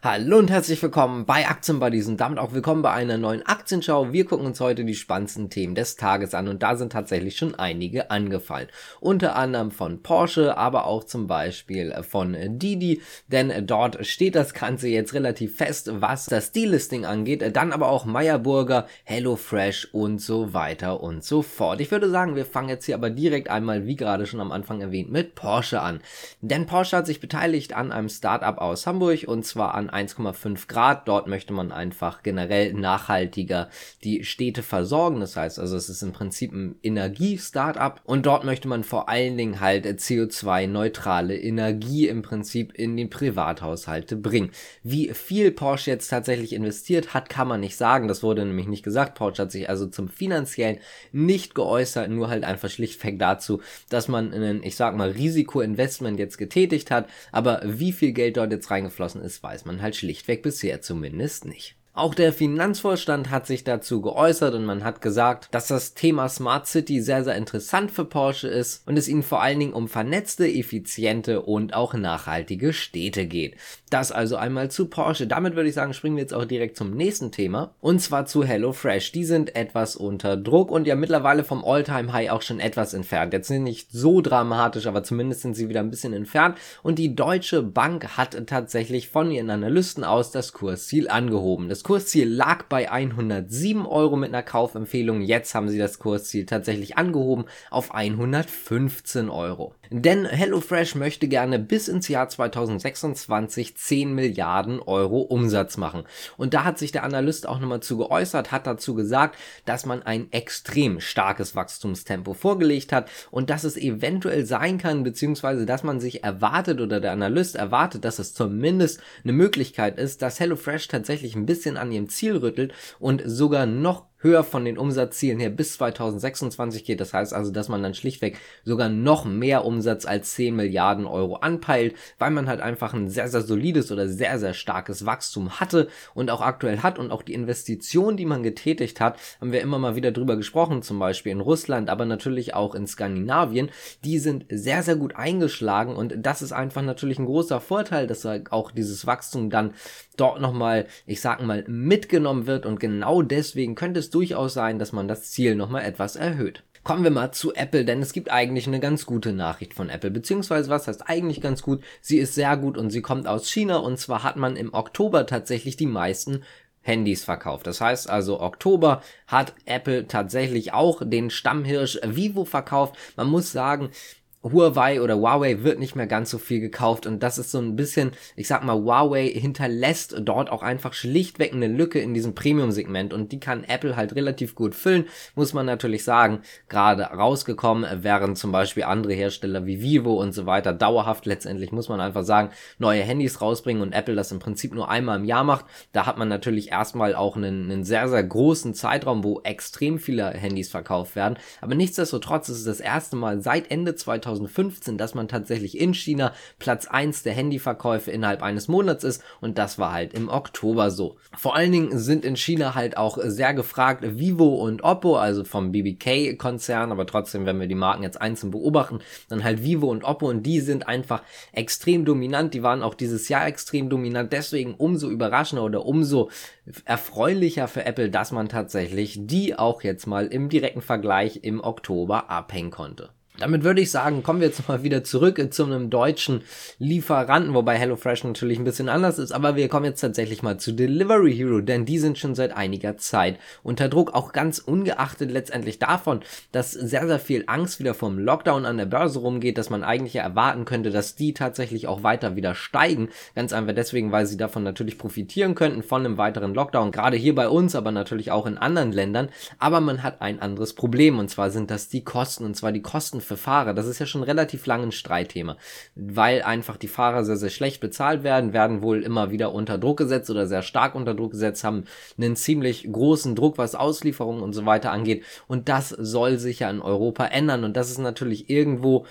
Hallo und herzlich willkommen bei Aktienbuddies und damit auch willkommen bei einer neuen Aktienschau. Wir gucken uns heute die spannendsten Themen des Tages an und da sind tatsächlich schon einige angefallen. Unter anderem von Porsche, aber auch zum Beispiel von Didi, denn dort steht das Ganze jetzt relativ fest, was das Delisting angeht. Dann aber auch Meyerburger, HelloFresh und so weiter und so fort. Ich würde sagen, wir fangen jetzt hier aber direkt einmal, wie gerade schon am Anfang erwähnt, mit Porsche an. Denn Porsche hat sich beteiligt an einem Startup aus Hamburg und zwar an 1,5 Grad. Dort möchte man einfach generell nachhaltiger die Städte versorgen. Das heißt also, es ist im Prinzip ein Energie-Startup und dort möchte man vor allen Dingen halt CO2-neutrale Energie im Prinzip in den Privathaushalte bringen. Wie viel Porsche jetzt tatsächlich investiert hat, kann man nicht sagen. Das wurde nämlich nicht gesagt. Porsche hat sich also zum finanziellen nicht geäußert, nur halt einfach schlichtweg dazu, dass man ein, ich sag mal, Risikoinvestment jetzt getätigt hat. Aber wie viel Geld dort jetzt reingeflossen ist, weiß man halt schlichtweg bisher zumindest nicht. Auch der Finanzvorstand hat sich dazu geäußert und man hat gesagt, dass das Thema Smart City sehr, sehr interessant für Porsche ist und es ihnen vor allen Dingen um vernetzte, effiziente und auch nachhaltige Städte geht. Das also einmal zu Porsche. Damit würde ich sagen, springen wir jetzt auch direkt zum nächsten Thema und zwar zu HelloFresh. Die sind etwas unter Druck und ja mittlerweile vom Alltime High auch schon etwas entfernt. Jetzt sind nicht so dramatisch, aber zumindest sind sie wieder ein bisschen entfernt und die Deutsche Bank hat tatsächlich von ihren Analysten aus das Kursziel angehoben. Das Kursziel lag bei 107 Euro mit einer Kaufempfehlung. Jetzt haben sie das Kursziel tatsächlich angehoben auf 115 Euro. Denn HelloFresh möchte gerne bis ins Jahr 2026 10 Milliarden Euro Umsatz machen. Und da hat sich der Analyst auch nochmal zu geäußert, hat dazu gesagt, dass man ein extrem starkes Wachstumstempo vorgelegt hat und dass es eventuell sein kann, beziehungsweise dass man sich erwartet oder der Analyst erwartet, dass es zumindest eine Möglichkeit ist, dass HelloFresh tatsächlich ein bisschen an ihrem Ziel rüttelt und sogar noch höher von den Umsatzzielen her bis 2026 geht. Das heißt also, dass man dann schlichtweg sogar noch mehr Umsatz als 10 Milliarden Euro anpeilt, weil man halt einfach ein sehr, sehr solides oder sehr, sehr starkes Wachstum hatte und auch aktuell hat und auch die Investition, die man getätigt hat, haben wir immer mal wieder drüber gesprochen, zum Beispiel in Russland, aber natürlich auch in Skandinavien, die sind sehr, sehr gut eingeschlagen und das ist einfach natürlich ein großer Vorteil, dass auch dieses Wachstum dann dort nochmal, ich sag mal, mitgenommen wird und genau deswegen könnte es durchaus sein, dass man das Ziel nochmal etwas erhöht. Kommen wir mal zu Apple, denn es gibt eigentlich eine ganz gute Nachricht von Apple, beziehungsweise was heißt eigentlich ganz gut? Sie ist sehr gut und sie kommt aus China und zwar hat man im Oktober tatsächlich die meisten Handys verkauft. Das heißt also, Oktober hat Apple tatsächlich auch den Stammhirsch Vivo verkauft. Man muss sagen, Huawei oder Huawei wird nicht mehr ganz so viel gekauft und das ist so ein bisschen, ich sag mal, Huawei hinterlässt dort auch einfach schlichtweg eine Lücke in diesem Premium-Segment und die kann Apple halt relativ gut füllen, muss man natürlich sagen, gerade rausgekommen, während zum Beispiel andere Hersteller wie Vivo und so weiter. Dauerhaft letztendlich, muss man einfach sagen, neue Handys rausbringen und Apple das im Prinzip nur einmal im Jahr macht, da hat man natürlich erstmal auch einen, einen sehr, sehr großen Zeitraum, wo extrem viele Handys verkauft werden, aber nichtsdestotrotz ist es das erste Mal seit Ende 2000 2015, dass man tatsächlich in China Platz 1 der Handyverkäufe innerhalb eines Monats ist. Und das war halt im Oktober so. Vor allen Dingen sind in China halt auch sehr gefragt Vivo und Oppo, also vom BBK-Konzern, aber trotzdem, wenn wir die Marken jetzt einzeln beobachten, dann halt Vivo und Oppo. Und die sind einfach extrem dominant, die waren auch dieses Jahr extrem dominant, deswegen umso überraschender oder umso erfreulicher für Apple, dass man tatsächlich die auch jetzt mal im direkten Vergleich im Oktober abhängen konnte. Damit würde ich sagen, kommen wir jetzt mal wieder zurück zu einem deutschen Lieferanten, wobei HelloFresh natürlich ein bisschen anders ist, aber wir kommen jetzt tatsächlich mal zu Delivery Hero, denn die sind schon seit einiger Zeit unter Druck, auch ganz ungeachtet letztendlich davon, dass sehr, sehr viel Angst wieder vom Lockdown an der Börse rumgeht, dass man eigentlich erwarten könnte, dass die tatsächlich auch weiter wieder steigen. Ganz einfach deswegen, weil sie davon natürlich profitieren könnten von einem weiteren Lockdown, gerade hier bei uns, aber natürlich auch in anderen Ländern. Aber man hat ein anderes Problem und zwar sind das die Kosten und zwar die Kosten für Fahrer. Das ist ja schon relativ lang ein Streitthema, weil einfach die Fahrer sehr, sehr schlecht bezahlt werden, werden wohl immer wieder unter Druck gesetzt oder sehr stark unter Druck gesetzt, haben einen ziemlich großen Druck, was Auslieferungen und so weiter angeht. Und das soll sich ja in Europa ändern. Und das ist natürlich irgendwo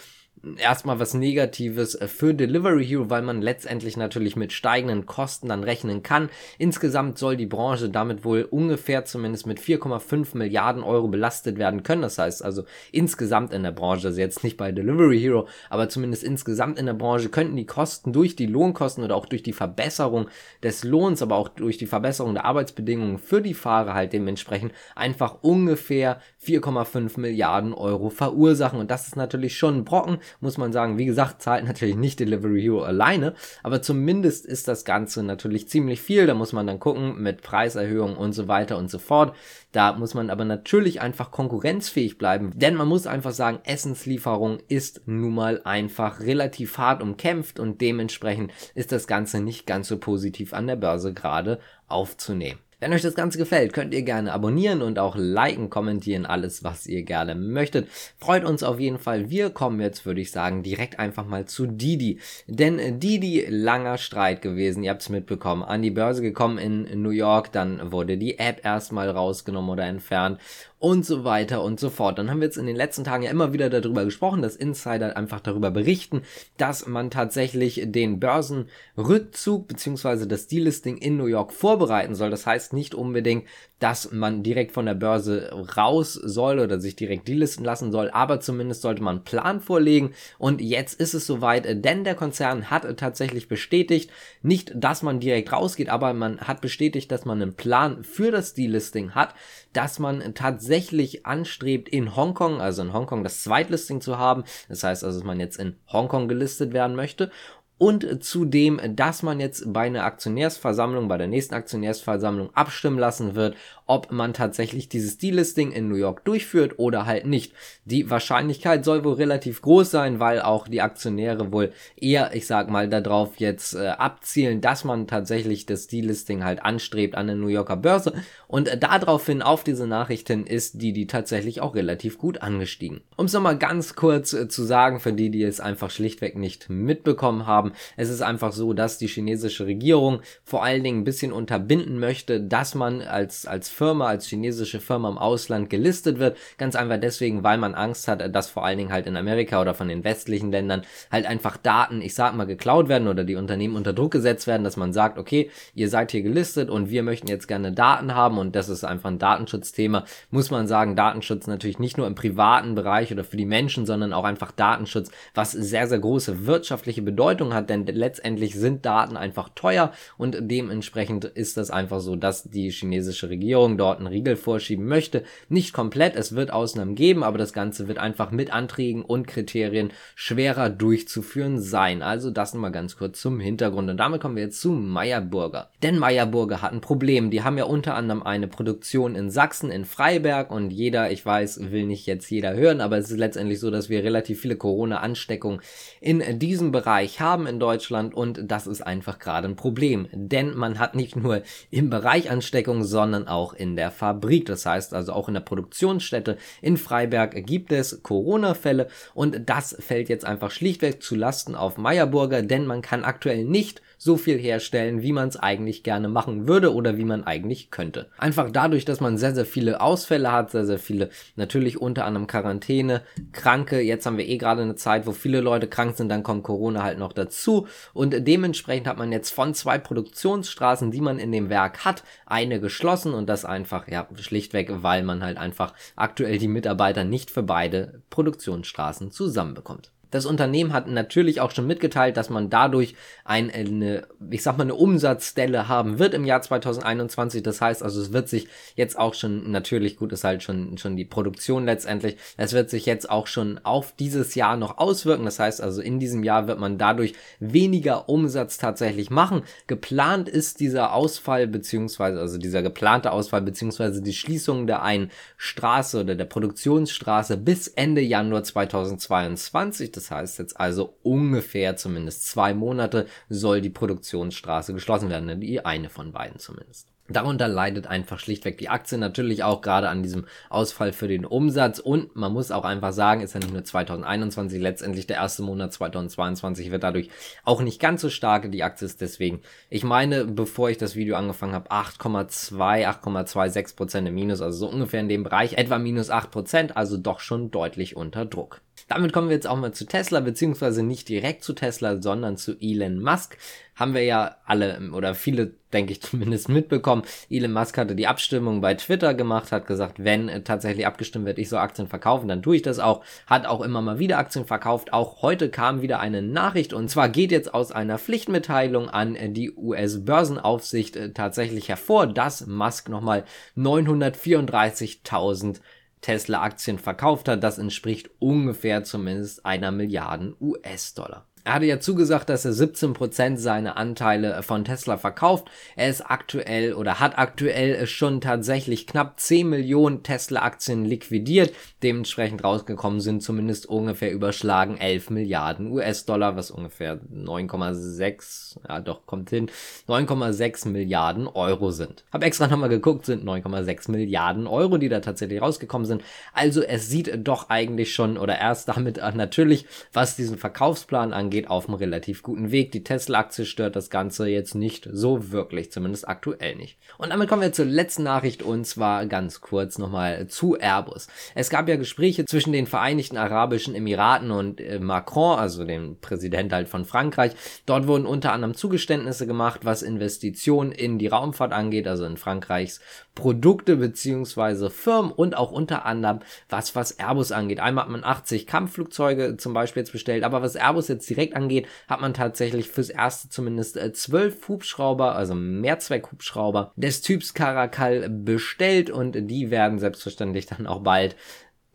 erstmal was Negatives äh, für Delivery Hero, weil man letztendlich natürlich mit steigenden Kosten dann rechnen kann. Insgesamt soll die Branche damit wohl ungefähr zumindest mit 4,5 Milliarden Euro belastet werden können. Das heißt also insgesamt in der Branche, also jetzt nicht bei Delivery Hero, aber zumindest insgesamt in der Branche könnten die Kosten durch die Lohnkosten oder auch durch die Verbesserung des Lohns, aber auch durch die Verbesserung der Arbeitsbedingungen für die Fahrer halt dementsprechend einfach ungefähr 4,5 Milliarden Euro verursachen. Und das ist natürlich schon ein Brocken muss man sagen. Wie gesagt, zahlt natürlich nicht Delivery Hero alleine, aber zumindest ist das Ganze natürlich ziemlich viel. Da muss man dann gucken mit Preiserhöhungen und so weiter und so fort. Da muss man aber natürlich einfach konkurrenzfähig bleiben, denn man muss einfach sagen, Essenslieferung ist nun mal einfach relativ hart umkämpft und dementsprechend ist das Ganze nicht ganz so positiv an der Börse gerade aufzunehmen. Wenn euch das Ganze gefällt, könnt ihr gerne abonnieren und auch liken, kommentieren, alles, was ihr gerne möchtet. Freut uns auf jeden Fall. Wir kommen jetzt, würde ich sagen, direkt einfach mal zu Didi. Denn Didi, langer Streit gewesen, ihr habt es mitbekommen, an die Börse gekommen in New York, dann wurde die App erstmal rausgenommen oder entfernt und so weiter und so fort. Dann haben wir jetzt in den letzten Tagen ja immer wieder darüber gesprochen, dass Insider einfach darüber berichten, dass man tatsächlich den Börsenrückzug bzw. das Delisting in New York vorbereiten soll. Das heißt nicht unbedingt, dass man direkt von der Börse raus soll oder sich direkt delisten lassen soll, aber zumindest sollte man einen Plan vorlegen und jetzt ist es soweit, denn der Konzern hat tatsächlich bestätigt, nicht, dass man direkt rausgeht, aber man hat bestätigt, dass man einen Plan für das Delisting hat, dass man tatsächlich anstrebt, in Hongkong, also in Hongkong das Zweitlisting zu haben. Das heißt also, dass man jetzt in Hongkong gelistet werden möchte und zudem, dass man jetzt bei einer Aktionärsversammlung, bei der nächsten Aktionärsversammlung abstimmen lassen wird, ob man tatsächlich dieses Delisting in New York durchführt oder halt nicht. Die Wahrscheinlichkeit soll wohl relativ groß sein, weil auch die Aktionäre wohl eher, ich sag mal, darauf jetzt äh, abzielen, dass man tatsächlich das Delisting halt anstrebt an der New Yorker Börse. Und äh, daraufhin auf diese Nachrichten ist die, die tatsächlich auch relativ gut angestiegen. Um es nochmal ganz kurz äh, zu sagen, für die, die es einfach schlichtweg nicht mitbekommen haben, es ist einfach so, dass die chinesische Regierung vor allen Dingen ein bisschen unterbinden möchte, dass man als, als Firma, als chinesische Firma im Ausland gelistet wird. Ganz einfach deswegen, weil man Angst hat, dass vor allen Dingen halt in Amerika oder von den westlichen Ländern halt einfach Daten, ich sag mal, geklaut werden oder die Unternehmen unter Druck gesetzt werden, dass man sagt, okay, ihr seid hier gelistet und wir möchten jetzt gerne Daten haben und das ist einfach ein Datenschutzthema. Muss man sagen, Datenschutz natürlich nicht nur im privaten Bereich oder für die Menschen, sondern auch einfach Datenschutz, was sehr, sehr große wirtschaftliche Bedeutung hat, denn letztendlich sind Daten einfach teuer und dementsprechend ist das einfach so, dass die chinesische Regierung Regierung dort einen Riegel vorschieben möchte. Nicht komplett, es wird Ausnahmen geben, aber das Ganze wird einfach mit Anträgen und Kriterien schwerer durchzuführen sein. Also das nochmal ganz kurz zum Hintergrund. Und damit kommen wir jetzt zu Meyerburger. Denn Meyerburger hat ein Problem. Die haben ja unter anderem eine Produktion in Sachsen, in Freiberg und jeder, ich weiß, will nicht jetzt jeder hören, aber es ist letztendlich so, dass wir relativ viele Corona-Ansteckungen in diesem Bereich haben in Deutschland und das ist einfach gerade ein Problem. Denn man hat nicht nur im Bereich Ansteckung, sondern auch in der Fabrik. Das heißt also auch in der Produktionsstätte in Freiberg gibt es Corona-Fälle und das fällt jetzt einfach schlichtweg zu Lasten auf Meyerburger, denn man kann aktuell nicht so viel herstellen, wie man es eigentlich gerne machen würde oder wie man eigentlich könnte. Einfach dadurch, dass man sehr, sehr viele Ausfälle hat, sehr, sehr viele natürlich unter anderem Quarantäne, Kranke. Jetzt haben wir eh gerade eine Zeit, wo viele Leute krank sind, dann kommt Corona halt noch dazu und dementsprechend hat man jetzt von zwei Produktionsstraßen, die man in dem Werk hat, eine geschlossen und das einfach, ja, schlichtweg, weil man halt einfach aktuell die Mitarbeiter nicht für beide Produktionsstraßen zusammenbekommt. Das Unternehmen hat natürlich auch schon mitgeteilt, dass man dadurch eine, ich sag mal, eine Umsatzstelle haben wird im Jahr 2021. Das heißt also, es wird sich jetzt auch schon, natürlich gut ist halt schon, schon die Produktion letztendlich, es wird sich jetzt auch schon auf dieses Jahr noch auswirken. Das heißt also, in diesem Jahr wird man dadurch weniger Umsatz tatsächlich machen. Geplant ist dieser Ausfall, beziehungsweise, also dieser geplante Ausfall, beziehungsweise die Schließung der einen Straße oder der Produktionsstraße bis Ende Januar 2022. Das heißt jetzt also ungefähr zumindest zwei Monate soll die Produktionsstraße geschlossen werden, die eine von beiden zumindest. Darunter leidet einfach schlichtweg die Aktie natürlich auch gerade an diesem Ausfall für den Umsatz und man muss auch einfach sagen, ist ja nicht nur 2021, letztendlich der erste Monat 2022 wird dadurch auch nicht ganz so stark. Die Aktie ist deswegen, ich meine, bevor ich das Video angefangen habe, 8,2, 8,26 Prozent im Minus, also so ungefähr in dem Bereich, etwa minus 8 Prozent, also doch schon deutlich unter Druck. Damit kommen wir jetzt auch mal zu Tesla, beziehungsweise nicht direkt zu Tesla, sondern zu Elon Musk. Haben wir ja alle oder viele, denke ich zumindest, mitbekommen. Elon Musk hatte die Abstimmung bei Twitter gemacht, hat gesagt, wenn tatsächlich abgestimmt wird, ich soll Aktien verkaufen, dann tue ich das auch. Hat auch immer mal wieder Aktien verkauft. Auch heute kam wieder eine Nachricht und zwar geht jetzt aus einer Pflichtmitteilung an die US-Börsenaufsicht äh, tatsächlich hervor, dass Musk nochmal 934.000 Tesla-Aktien verkauft hat. Das entspricht ungefähr zumindest einer Milliarden US-Dollar. Er hatte ja zugesagt, dass er 17% seiner Anteile von Tesla verkauft. Er ist aktuell oder hat aktuell schon tatsächlich knapp 10 Millionen Tesla-Aktien liquidiert. Dementsprechend rausgekommen sind zumindest ungefähr überschlagen 11 Milliarden US-Dollar, was ungefähr 9,6, ja doch, kommt hin, 9,6 Milliarden Euro sind. Hab extra nochmal geguckt, sind 9,6 Milliarden Euro, die da tatsächlich rausgekommen sind. Also es sieht doch eigentlich schon oder erst damit natürlich, was diesen Verkaufsplan angeht, geht auf einem relativ guten Weg. Die Tesla-Aktie stört das Ganze jetzt nicht so wirklich, zumindest aktuell nicht. Und damit kommen wir zur letzten Nachricht und zwar ganz kurz nochmal zu Airbus. Es gab ja Gespräche zwischen den Vereinigten Arabischen Emiraten und äh, Macron, also dem Präsident halt von Frankreich. Dort wurden unter anderem Zugeständnisse gemacht, was Investitionen in die Raumfahrt angeht, also in Frankreichs Produkte beziehungsweise Firmen und auch unter anderem was, was Airbus angeht. Einmal hat man 80 Kampfflugzeuge zum Beispiel jetzt bestellt, aber was Airbus jetzt direkt angeht, hat man tatsächlich fürs erste zumindest äh, zwölf Hubschrauber, also Mehrzweck-Hubschrauber des Typs Caracal bestellt und die werden selbstverständlich dann auch bald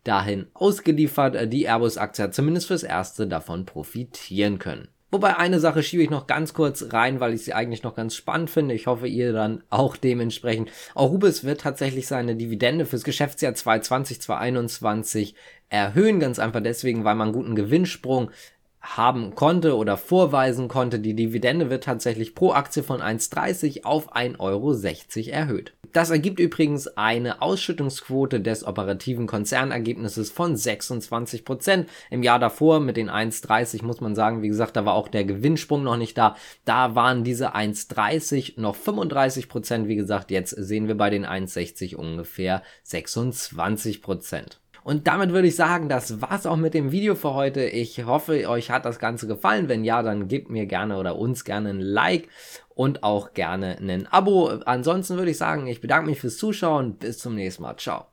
dahin ausgeliefert. Die Airbus-Aktie zumindest fürs erste davon profitieren können. Wobei eine Sache schiebe ich noch ganz kurz rein, weil ich sie eigentlich noch ganz spannend finde. Ich hoffe, ihr dann auch dementsprechend. Arubis wird tatsächlich seine Dividende fürs Geschäftsjahr 2020, 2021 erhöhen. Ganz einfach deswegen, weil man guten Gewinnsprung haben konnte oder vorweisen konnte. Die Dividende wird tatsächlich pro Aktie von 1,30 auf 1,60 Euro erhöht. Das ergibt übrigens eine Ausschüttungsquote des operativen Konzernergebnisses von 26 Prozent. Im Jahr davor mit den 1,30 muss man sagen, wie gesagt, da war auch der Gewinnsprung noch nicht da. Da waren diese 1,30 noch 35 Prozent. Wie gesagt, jetzt sehen wir bei den 1,60 ungefähr 26 Prozent. Und damit würde ich sagen, das war's auch mit dem Video für heute. Ich hoffe, euch hat das Ganze gefallen. Wenn ja, dann gebt mir gerne oder uns gerne ein Like und auch gerne ein Abo. Ansonsten würde ich sagen, ich bedanke mich fürs Zuschauen. Bis zum nächsten Mal. Ciao.